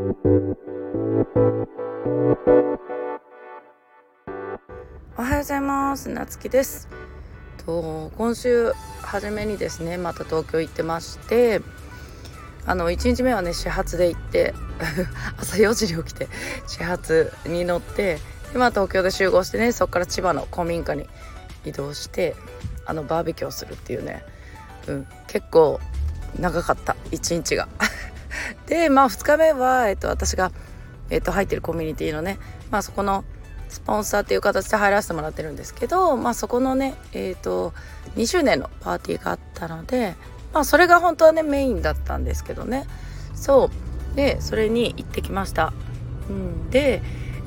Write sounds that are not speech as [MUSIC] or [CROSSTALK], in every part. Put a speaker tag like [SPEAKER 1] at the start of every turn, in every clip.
[SPEAKER 1] おはようございます。なつきです。と今週初めにですねまた東京行ってましてあの1日目はね始発で行って [LAUGHS] 朝4時に起きて始発に乗って今東京で集合してねそこから千葉の古民家に移動してあのバーベキューをするっていうね、うん、結構長かった1日が。[LAUGHS] でまあ2日目は、えっと、私が、えっと、入ってるコミュニティのね、まあ、そこのスポンサーっていう形で入らせてもらってるんですけど、まあ、そこのね、えっと2周年のパーティーがあったので、まあ、それが本当はねメインだったんですけどね。そう。でそれに行ってきました。うん、で、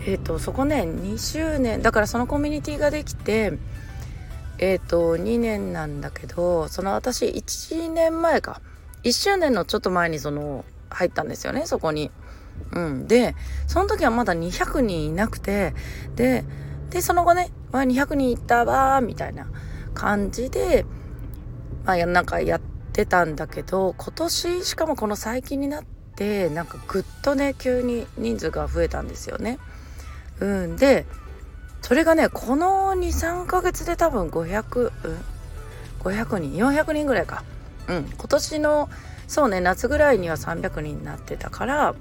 [SPEAKER 1] えっとそこね2周年だからそのコミュニティができてえっ、と2年なんだけどその私1年前か。1周年のちょっと前にその入ったんですよねそこに。うん、でその時はまだ200人いなくてででその後ね、まあ、200人いったわみたいな感じで、まあ、なんかやってたんだけど今年しかもこの最近になってなんかぐっとね急に人数が増えたんですよね。うん、でそれがねこの23ヶ月で多分500、うん、500人？400人ぐらいか。うん、今年のそうね夏ぐらいには300人になってたから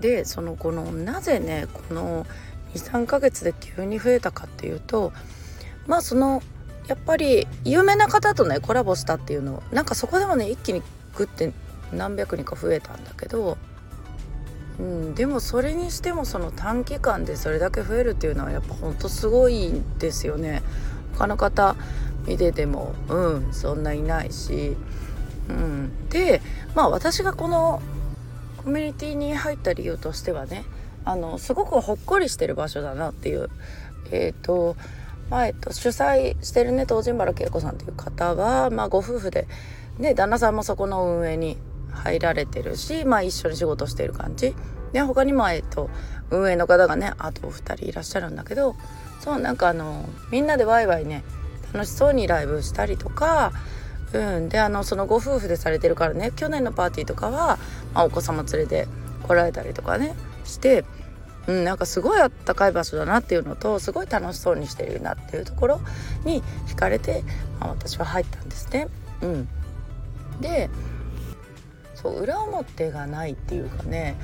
[SPEAKER 1] でそのこのなぜねこの23ヶ月で急に増えたかっていうとまあそのやっぱり有名な方とねコラボしたっていうのなんかそこでもね一気にグッて何百人か増えたんだけど、うん、でもそれにしてもその短期間でそれだけ増えるっていうのはやっぱほんとすごいですよね。他の方見ててもうんそんないないし、うん、でまあ私がこのコミュニティに入った理由としてはねあのすごくほっこりしてる場所だなっていう。えっ、ー、とまあえっと、主催してるね東神原恵子さんという方は、まあ、ご夫婦で、ね、旦那さんもそこの運営に入られてるし、まあ、一緒に仕事してる感じ。で他にも、えっと、運営の方がねあと2人いらっしゃるんだけどそうなんかあのみんなでワイワイね楽しそうにライブしたりとか、うん、であのそのご夫婦でされてるからね去年のパーティーとかは、まあ、お子様連れて来られたりとかねしてうん、なんかすごいあったかい場所だなっていうのとすごい楽しそうにしてるなっていうところに惹かれて、まあ、私は入ったんですね。うん、でそう裏表がないっていうかね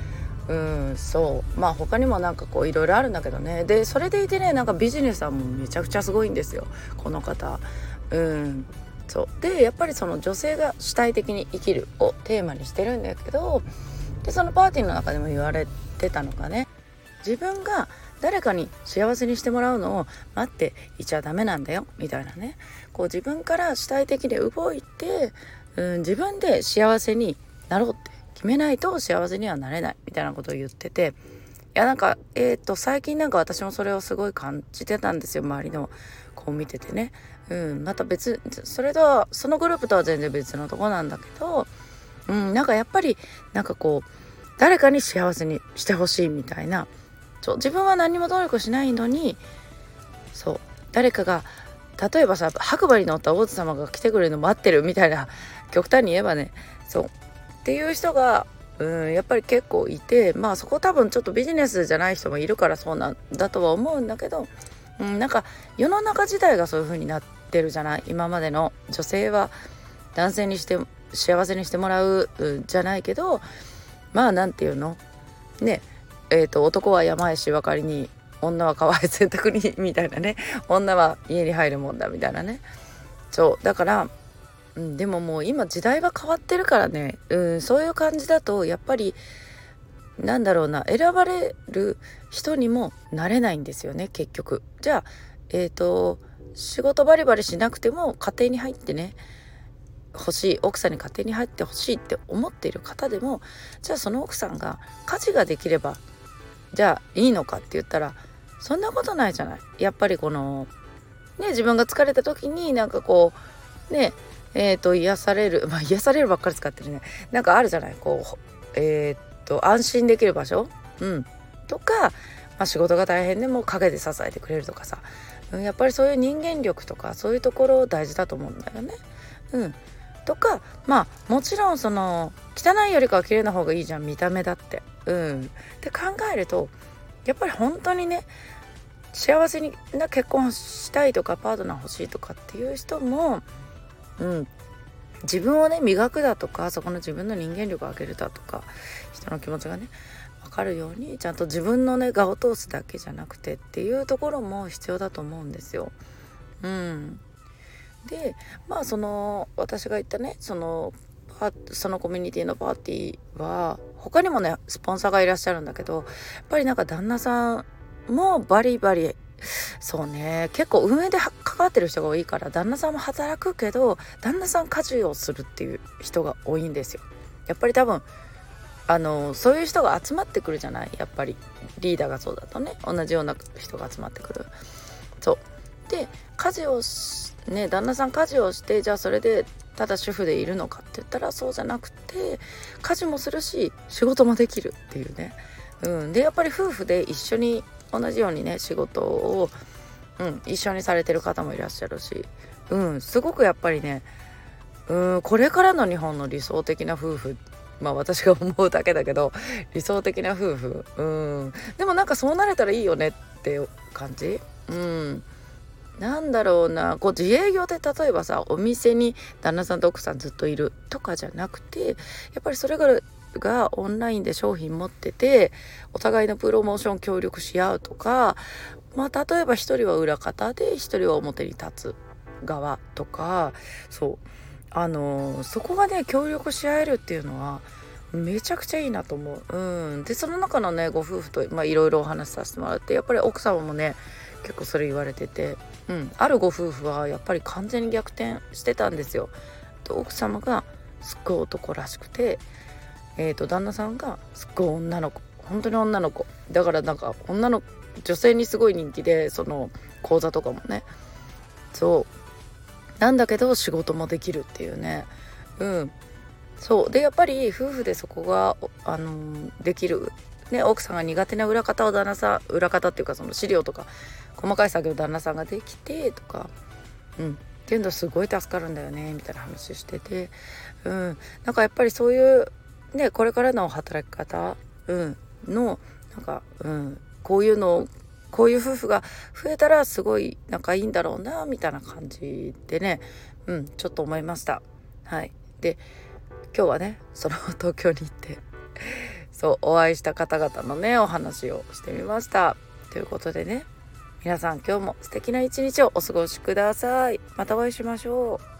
[SPEAKER 1] うんそう。まあ他にもなんかこういろいろあるんだけどね。でそれでいてねなんかビジネスはもめちゃくちゃすごいんですよ。この方。うん。そうでやっぱりその女性が主体的に生きるをテーマにしてるんだけどでそのパーティーの中でも言われてたのがね自分が誰かに幸せにしてもらうのを待っていちゃダメなんだよみたいなねこう自分から主体的で動いて、うん、自分で幸せになろうって決めないと幸せにはなれないみたいなことを言ってていやなんかえっ、ー、と最近なんか私もそれをすごい感じてたんですよ周りの子を見ててね。うん、また別それとはそのグループとは全然別のとこなんだけど、うん、なんかやっぱりなんかこう誰かに幸せにしてほしいみたいなそう自分は何も努力しないのにそう誰かが例えばさ白馬に乗った王子様が来てくれるの待ってるみたいな極端に言えばねそうっていう人がうんやっぱり結構いてまあそこ多分ちょっとビジネスじゃない人もいるからそうなんだとは思うんだけど、うん、なんか世の中自体がそういう風になってるじゃない？今までの女性は男性にして幸せにしてもらう、じゃないけどまあ何て言うの？ねえーと、男は山へしばかりに女は川へ洗濯にみたいなね。女は家に入るもんだみたいなね。そうだから、うん、でももう今時代は変わってるからね、うん、そういう感じだとやっぱりなんだろうな選ばれる人にもなれないんですよね結局。じゃあえっ、ー、と仕事バリバリしなくても家庭に入ってね欲しい奥さんに家庭に入ってほしいって思っている方でもじゃあその奥さんが家事ができればじゃあいいのかって言ったらそんなことないじゃない。やっぱりこのね自分が疲れた時になんかこうねえ、ー、と癒されるまあ癒されるばっかり使ってるね。なんかあるじゃない。こうえっ、ー、と安心できる場所？うん。とか、まあ、仕事が大変でも陰で支えてくれるとかさ、うん、やっぱりそういう人間力とかそういうところ大事だと思うんだよね。うん。とかまあもちろんその汚いよりかは綺麗な方がいいじゃん見た目だって。うん。って考えるとやっぱり本当にね幸せにな結婚したいとかパートナー欲しいとかっていう人も、うん、自分をね磨くだとかそこの自分の人間力を上げるだとか人の気持ちがね分かるようにちゃんと自分のね我を通すだけじゃなくてっていうところも必要だと思うんですよ。うん、でまあその私が言ったねそのそのコミュニティのパーティーは他にもねスポンサーがいらっしゃるんだけどやっぱりなんか旦那さんもバリバリそうね結構運営で関わってる人が多いから旦那さんも働くけど旦那さん家事をするっていう人が多いんですよ。やっぱり多分あのそういう人が集まってくるじゃないやっぱりリーダーがそうだとね同じような人が集まってくる。そうで家事をね旦那さん家事をしてじゃあそれでただ主婦でいるのかって言ったらそうじゃなくて家事もするし仕事もできるっていうね。うん、でやっぱり夫婦で一緒に同じようにね仕事を、うん、一緒にされてる方もいらっしゃるし、うん、すごくやっぱりねうんこれからの日本の理想的な夫婦まあ私が思うだけだけど理想的な夫婦うん。でもなんかそうなれたらいいよねって感じ？うん。なんだろうなこう自営業で例えばさお店に旦那さんと奥さんずっといるとかじゃなくてやっぱりそれががオンラインで商品持っててお互いのプロモーション協力し合うとかまあ例えば一人は裏方で一人は表に立つ側とかそうあのそこがね協力し合えるっていうのはめちゃくちゃいいなと思う。うん、でその中のねご夫婦といろいろお話しさせてもらってやっぱり奥様もね結構それ言われてて、うん、あるご夫婦はやっぱり完全に逆転してたんですよ。と奥様がすっごい男らしくて、えーと、旦那さんがすっごい女の子。本当に女の子。だからなんか女の女性にすごい人気でその講座とかもね。そう。なんだけど仕事もできるっていうね。うん。そう。でやっぱり夫婦でそこがあのできる。ね、奥さんが苦手な裏方を旦那さん裏方っていうかその資料とか細かい作業旦那さんができてとか、うん、っていうのすごい助かるんだよねみたいな話してて、うん、なんかやっぱりそういうねこれからの働き方、うん、のなんか、うん、こういうのこういう夫婦が増えたらすごい仲いいんだろうなみたいな感じでね、うん、ちょっと思いました。はい、で今日はねその東京に行ってそうお会いした方々のねお話をしてみました。ということでね皆さん今日も素敵な一日をお過ごしください。またお会いしましょう。